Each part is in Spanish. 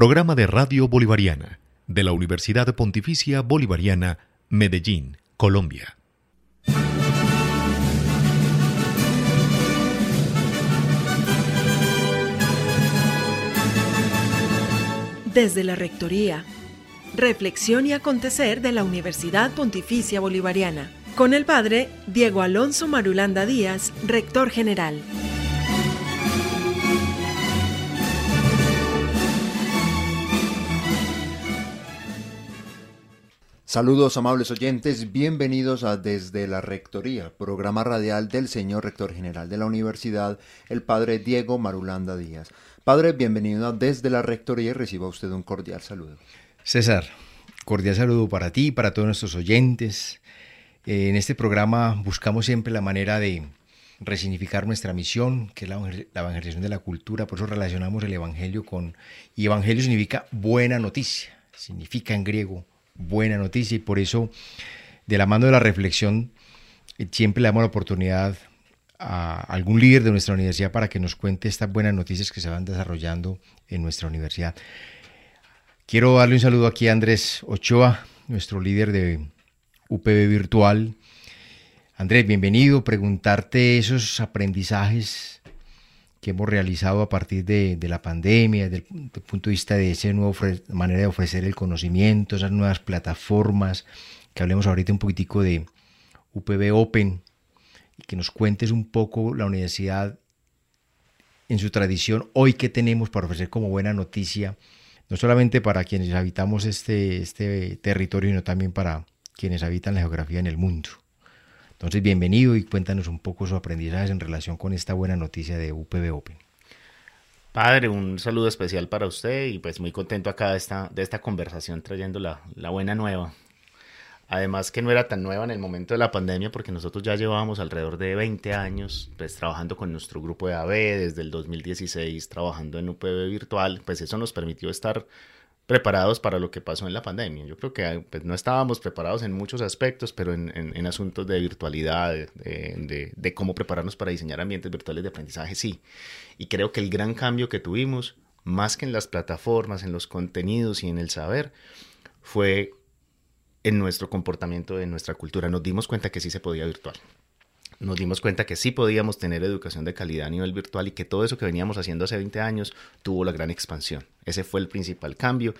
Programa de Radio Bolivariana de la Universidad Pontificia Bolivariana, Medellín, Colombia. Desde la Rectoría. Reflexión y acontecer de la Universidad Pontificia Bolivariana. Con el padre Diego Alonso Marulanda Díaz, rector general. Saludos amables oyentes, bienvenidos a Desde la Rectoría, programa radial del señor rector general de la universidad, el padre Diego Marulanda Díaz. Padre, bienvenido a Desde la Rectoría y reciba usted un cordial saludo. César, cordial saludo para ti y para todos nuestros oyentes. Eh, en este programa buscamos siempre la manera de resignificar nuestra misión, que es la evangelización de la cultura, por eso relacionamos el Evangelio con... Y Evangelio significa buena noticia, significa en griego buena noticia y por eso, de la mano de la reflexión, siempre le damos la oportunidad a algún líder de nuestra universidad para que nos cuente estas buenas noticias que se van desarrollando en nuestra universidad. Quiero darle un saludo aquí a Andrés Ochoa, nuestro líder de UPB Virtual. Andrés, bienvenido. Preguntarte esos aprendizajes que hemos realizado a partir de, la pandemia, desde el, punto de vista de esa nueva manera de ofrecer el conocimiento, esas nuevas plataformas, que hablemos ahorita un poquitico de UPB Open, y que nos cuentes un poco la universidad en su tradición, hoy que tenemos para ofrecer como buena noticia, no solamente para quienes habitamos este, este territorio, sino también para quienes habitan la geografía en el mundo. Entonces, bienvenido y cuéntanos un poco su aprendizaje en relación con esta buena noticia de UPB Open. Padre, un saludo especial para usted y pues muy contento acá de esta, de esta conversación trayendo la, la buena nueva. Además que no era tan nueva en el momento de la pandemia porque nosotros ya llevábamos alrededor de 20 años pues trabajando con nuestro grupo de AB desde el 2016 trabajando en UPB virtual, pues eso nos permitió estar preparados para lo que pasó en la pandemia. Yo creo que pues, no estábamos preparados en muchos aspectos, pero en, en, asuntos de virtualidad, de, de, cómo prepararnos para diseñar ambientes virtuales de aprendizaje, sí. Y creo que el gran cambio que tuvimos, más que en las plataformas, en los contenidos y en el saber, fue en nuestro comportamiento, en nuestra cultura. Nos dimos cuenta que sí se podía virtual nos dimos cuenta que sí podíamos tener educación de calidad a nivel virtual y que todo eso que veníamos haciendo hace 20 años tuvo la gran expansión. Ese fue el principal cambio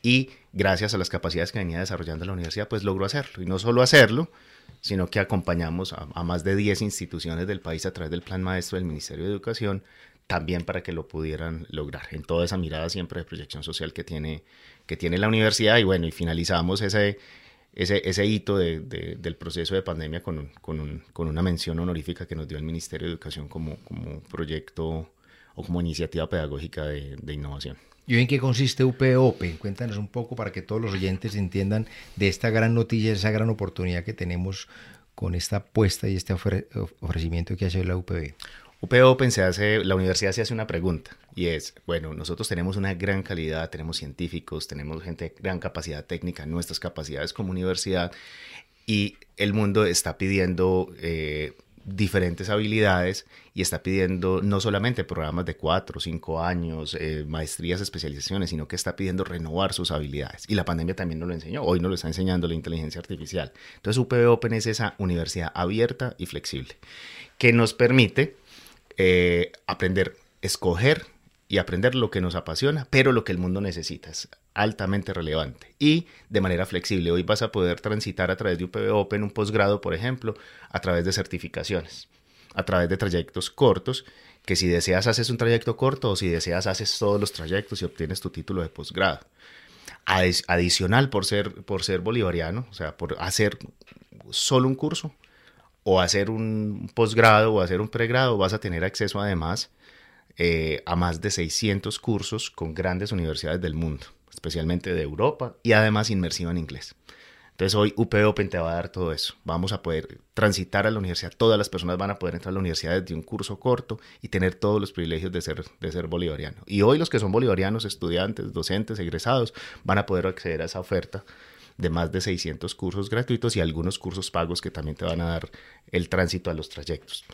y gracias a las capacidades que venía desarrollando la universidad, pues logró hacerlo. Y no solo hacerlo, sino que acompañamos a, más de 10 instituciones del país a través del plan maestro del Ministerio de Educación, también para que lo pudieran lograr, en toda esa mirada siempre de proyección social que tiene, que tiene la universidad. Y bueno, y finalizamos ese, ese, ese hito de, del proceso de pandemia con, con, con, una mención honorífica que nos dio el Ministerio de Educación como, como proyecto o como iniciativa pedagógica de, innovación. ¿Y en qué consiste UPOP? Cuéntanos un poco para que todos los oyentes entiendan de esta gran noticia, esa gran oportunidad que tenemos con esta apuesta y este ofrecimiento que hace la UPB. UP Open se hace, la universidad se hace una pregunta y es, bueno, nosotros tenemos una gran calidad, tenemos científicos, tenemos gente de gran capacidad técnica, nuestras capacidades como universidad y el mundo está pidiendo eh, diferentes habilidades y está pidiendo no solamente programas de cuatro cinco años, eh, maestrías, especializaciones, sino que está pidiendo renovar sus habilidades. Y la pandemia también nos lo enseñó, hoy nos lo está enseñando la inteligencia artificial. Entonces UPB Open es esa universidad abierta y flexible que nos permite eh, aprender, escoger y aprender lo que nos apasiona, pero lo que el mundo necesita es altamente relevante y de manera flexible. Hoy vas a poder transitar a través de UPB Open un posgrado, por ejemplo, a través de certificaciones, a través de trayectos cortos, que si deseas haces un trayecto corto o si deseas haces todos los trayectos y obtienes tu título de posgrado. Adicional por ser, por ser bolivariano, o sea, por hacer solo un curso, o hacer un posgrado o hacer un pregrado, vas a tener acceso además eh, a más de 600 cursos con grandes universidades del mundo, especialmente de Europa y además inmersivo en inglés. Entonces hoy UP Open te va a dar todo eso. Vamos a poder transitar a la universidad. Todas las personas van a poder entrar a la universidad desde un curso corto y tener todos los privilegios de ser, de ser bolivariano. Y hoy los que son bolivarianos, estudiantes, docentes, egresados, van a poder acceder a esa oferta de más de 600 cursos gratuitos y algunos cursos pagos que también te van a dar el tránsito a los trayectos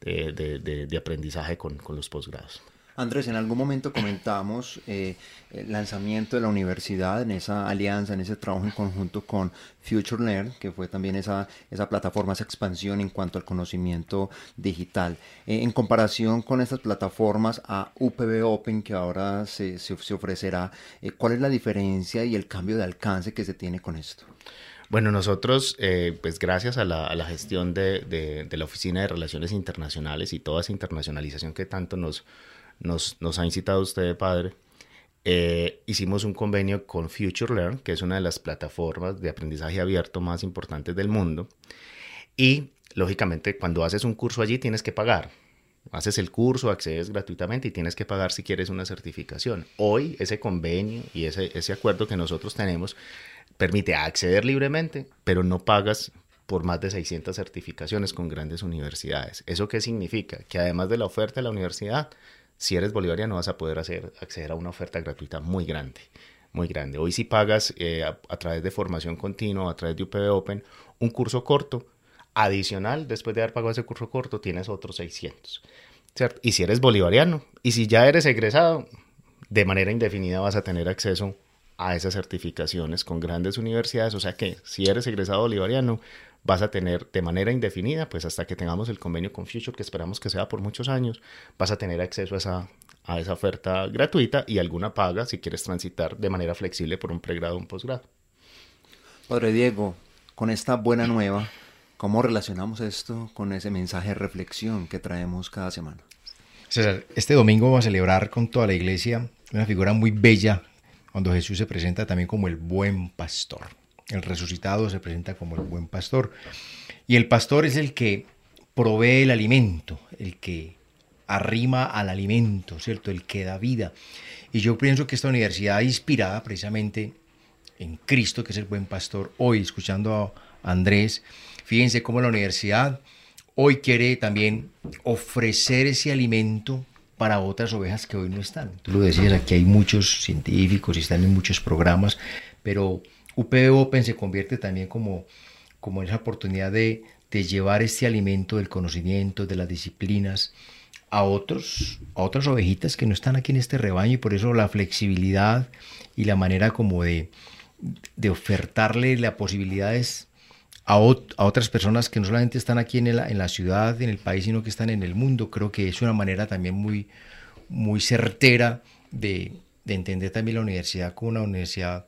de, aprendizaje con, los posgrados. Andrés, en algún momento comentamos eh, el lanzamiento de la universidad en esa alianza, en ese trabajo en conjunto con Future Learn, que fue también esa, esa plataforma, esa expansión en cuanto al conocimiento digital. Eh, en comparación con estas plataformas a UPB Open que ahora se, se, ofrecerá, eh, ¿cuál es la diferencia y el cambio de alcance que se tiene con esto? Bueno, nosotros, pues gracias a la, gestión de, de, la Oficina de Relaciones Internacionales y toda esa internacionalización que tanto nos, nos, ha incitado usted, padre, eh, hicimos un convenio con Future Learn, que es una de las plataformas de aprendizaje abierto más importantes del mundo. Y, lógicamente, cuando haces un curso allí tienes que pagar. Haces el curso, accedes gratuitamente y tienes que pagar si quieres una certificación. Hoy ese convenio y ese, ese acuerdo que nosotros tenemos permite acceder libremente, pero no pagas por más de 600 certificaciones con grandes universidades. ¿Eso qué significa? Que además de la oferta de la universidad, si eres bolivariano vas a poder acceder a una oferta gratuita muy grande, muy grande. Hoy si pagas eh, a, través de formación continua, a través de UPB Open, un curso corto, adicional, después de haber pagado ese curso corto, tienes otros 600. ¿cierto? Y si eres bolivariano, y si ya eres egresado, de manera indefinida vas a tener acceso a esas certificaciones con grandes universidades. O sea que si eres egresado bolivariano, vas a tener de manera indefinida, pues hasta que tengamos el convenio con Future, que esperamos que sea por muchos años, vas a tener acceso a esa, a esa oferta gratuita y alguna paga si quieres transitar de manera flexible por un pregrado o un posgrado. Padre Diego, con esta buena nueva, ¿cómo relacionamos esto con ese mensaje de reflexión que traemos cada semana? César, este domingo vamos a celebrar con toda la iglesia una figura muy bella cuando Jesús se presenta también como el buen pastor. El resucitado se presenta como el buen pastor. Y el pastor es el que provee el alimento, el que arrima al alimento, ¿cierto? El que da vida. Y yo pienso que esta universidad inspirada precisamente en Cristo, que es el buen pastor, hoy escuchando a Andrés, fíjense cómo la universidad hoy quiere también ofrecer ese alimento para otras ovejas que hoy no están. Tú lo decías, aquí hay muchos científicos y están en muchos programas, pero UPB Open se convierte también como, como esa oportunidad de, llevar este alimento del conocimiento, de las disciplinas, a, otros, a otras ovejitas que no están aquí en este rebaño y por eso la flexibilidad y la manera como de, de ofertarle las posibilidades a, otras personas que no solamente están aquí en, en la ciudad, en el país, sino que están en el mundo. Creo que es una manera también muy, muy certera de, de entender también la universidad como una universidad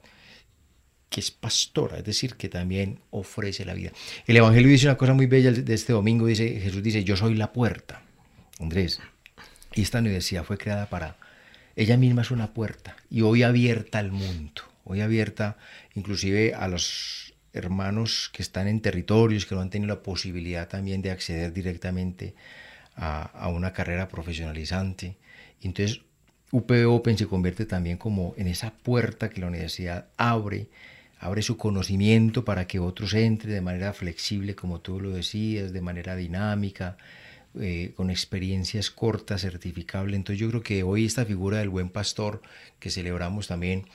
que es pastora, es decir, que también ofrece la vida. El Evangelio dice una cosa muy bella de este domingo, dice, Jesús dice, yo soy la puerta. Andrés, y esta universidad fue creada para, ella misma es una puerta, y hoy abierta al mundo, hoy abierta inclusive a los hermanos que están en territorios, que no han tenido la posibilidad también de acceder directamente a, a una carrera profesionalizante. Entonces, UPB Open se convierte también como en esa puerta que la universidad abre abre su conocimiento para que otros entren de manera flexible, como tú lo decías, de manera dinámica, eh, con experiencias cortas, certificable. Entonces yo creo que hoy esta figura del buen pastor que celebramos también,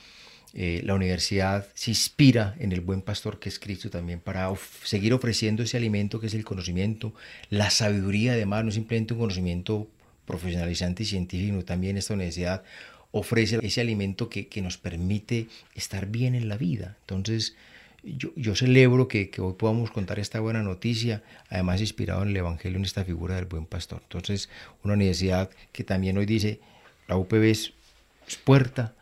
eh, la universidad se inspira en el buen pastor que es Cristo también para seguir ofreciendo ese alimento que es el conocimiento, la sabiduría además, no simplemente un conocimiento profesionalizante y científico, también esta universidad ofrece ese alimento que, nos permite estar bien en la vida. Entonces, yo, celebro que, hoy podamos contar esta buena noticia, además inspirado en el Evangelio, en esta figura del buen pastor. Entonces, una universidad que también hoy dice, la UPB es, puerta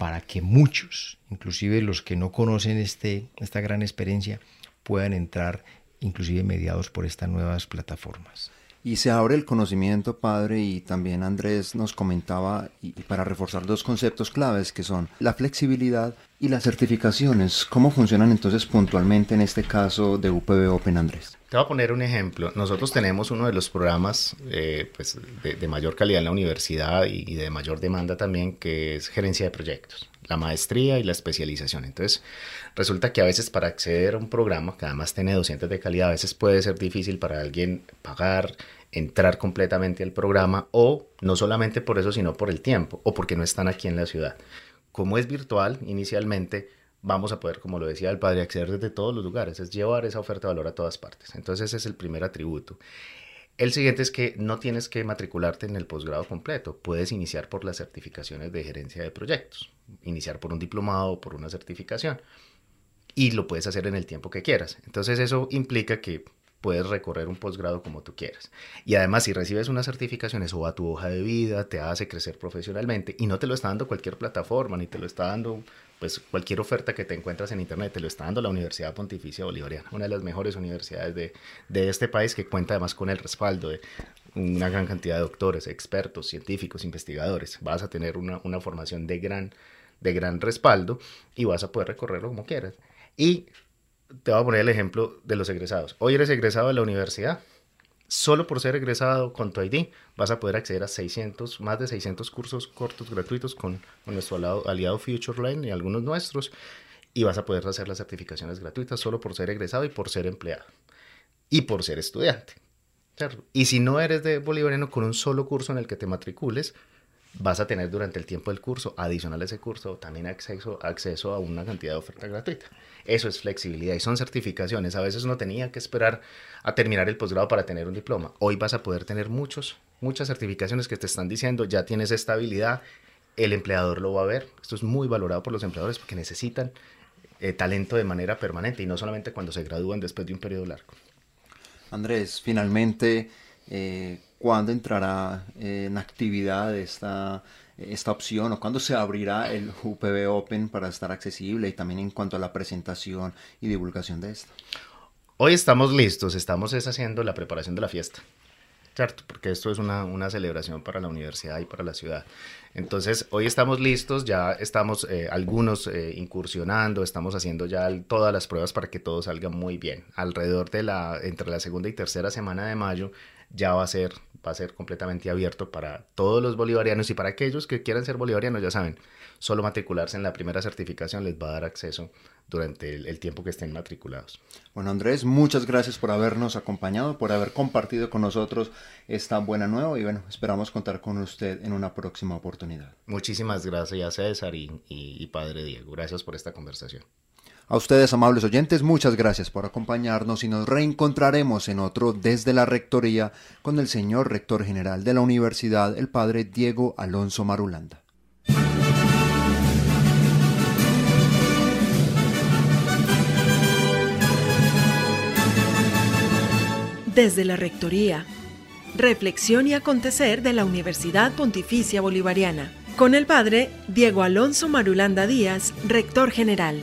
para que muchos, inclusive los que no conocen este, esta gran experiencia, puedan entrar, inclusive mediados por estas nuevas plataformas y se abre el conocimiento, Padre, y también Andrés nos comentaba, y, para reforzar dos conceptos claves que son la flexibilidad y las certificaciones. ¿Cómo funcionan entonces puntualmente en este caso de UPB Open, Andrés? Te voy a poner un ejemplo. Nosotros tenemos uno de los programas eh, pues, de, mayor calidad en la universidad y, y de mayor demanda también, que es gerencia de proyectos la maestría y la especialización. Entonces, resulta que a veces para acceder a un programa, que además tiene docentes de calidad, a veces puede ser difícil para alguien pagar, entrar completamente al programa, o no solamente por eso, sino por el tiempo, o porque no están aquí en la ciudad. Como es virtual inicialmente, vamos a poder, como lo decía el padre, acceder desde todos los lugares, es llevar esa oferta de valor a todas partes. Entonces, ese es el primer atributo. El siguiente es que no tienes que matricularte en el posgrado completo, puedes iniciar por las certificaciones de gerencia de proyectos, iniciar por un diplomado o por una certificación. Y lo puedes hacer en el tiempo que quieras. Entonces eso implica que puedes recorrer un posgrado como tú quieras. Y además, si recibes una certificación, eso va a tu hoja de vida, te hace crecer profesionalmente y no te lo está dando cualquier plataforma, ni te lo está dando pues cualquier oferta que te encuentras en internet, te lo está dando la Universidad Pontificia Bolivariana, una de las mejores universidades de, de este país que cuenta además con el respaldo de una gran cantidad de doctores, expertos, científicos, investigadores. Vas a tener una, una formación de gran, de gran respaldo y vas a poder recorrerlo como quieras. Y te voy a poner el ejemplo de los egresados. Hoy eres egresado de la universidad. Solo por ser egresado con tu ID vas a poder acceder a 600, más de 600 cursos cortos gratuitos con, nuestro aliado, aliado FutureLine y algunos nuestros. Y vas a poder hacer las certificaciones gratuitas solo por ser egresado y por ser empleado. Y por ser estudiante. Y si no eres de bolivariano con un solo curso en el que te matricules, vas a tener durante el tiempo del curso, adicional a ese curso, también acceso, acceso a una cantidad de oferta gratuita. Eso es flexibilidad y son certificaciones. A veces uno tenía que esperar a terminar el posgrado para tener un diploma. Hoy vas a poder tener muchos, muchas certificaciones que te están diciendo, ya tienes estabilidad, el empleador lo va a ver. Esto es muy valorado por los empleadores porque necesitan eh, talento de manera permanente y no solamente cuando se gradúan después de un periodo largo. Andrés, finalmente... Eh, cuándo entrará en actividad esta, esta opción o cuándo se abrirá el UPB Open para estar accesible y también en cuanto a la presentación y divulgación de esto. Hoy estamos listos, estamos haciendo la preparación de la fiesta. ¿cierto? Porque esto es una, una, celebración para la universidad y para la ciudad. Entonces, hoy estamos listos, ya estamos eh, algunos eh, incursionando, estamos haciendo ya todas las pruebas para que todo salga muy bien. Alrededor de la, entre la segunda y tercera semana de mayo, ya va a ser va a ser completamente abierto para todos los bolivarianos y para aquellos que quieran ser bolivarianos, ya saben, solo matricularse en la primera certificación les va a dar acceso durante el, tiempo que estén matriculados. Bueno, Andrés, muchas gracias por habernos acompañado, por haber compartido con nosotros esta buena nueva y bueno, esperamos contar con usted en una próxima oportunidad. Muchísimas gracias, César y Padre Diego. Gracias por esta conversación. A ustedes, amables oyentes, muchas gracias por acompañarnos y nos reencontraremos en otro desde la Rectoría con el señor Rector General de la Universidad, el Padre Diego Alonso Marulanda. Desde la Rectoría, reflexión y acontecer de la Universidad Pontificia Bolivariana, con el Padre Diego Alonso Marulanda Díaz, Rector General.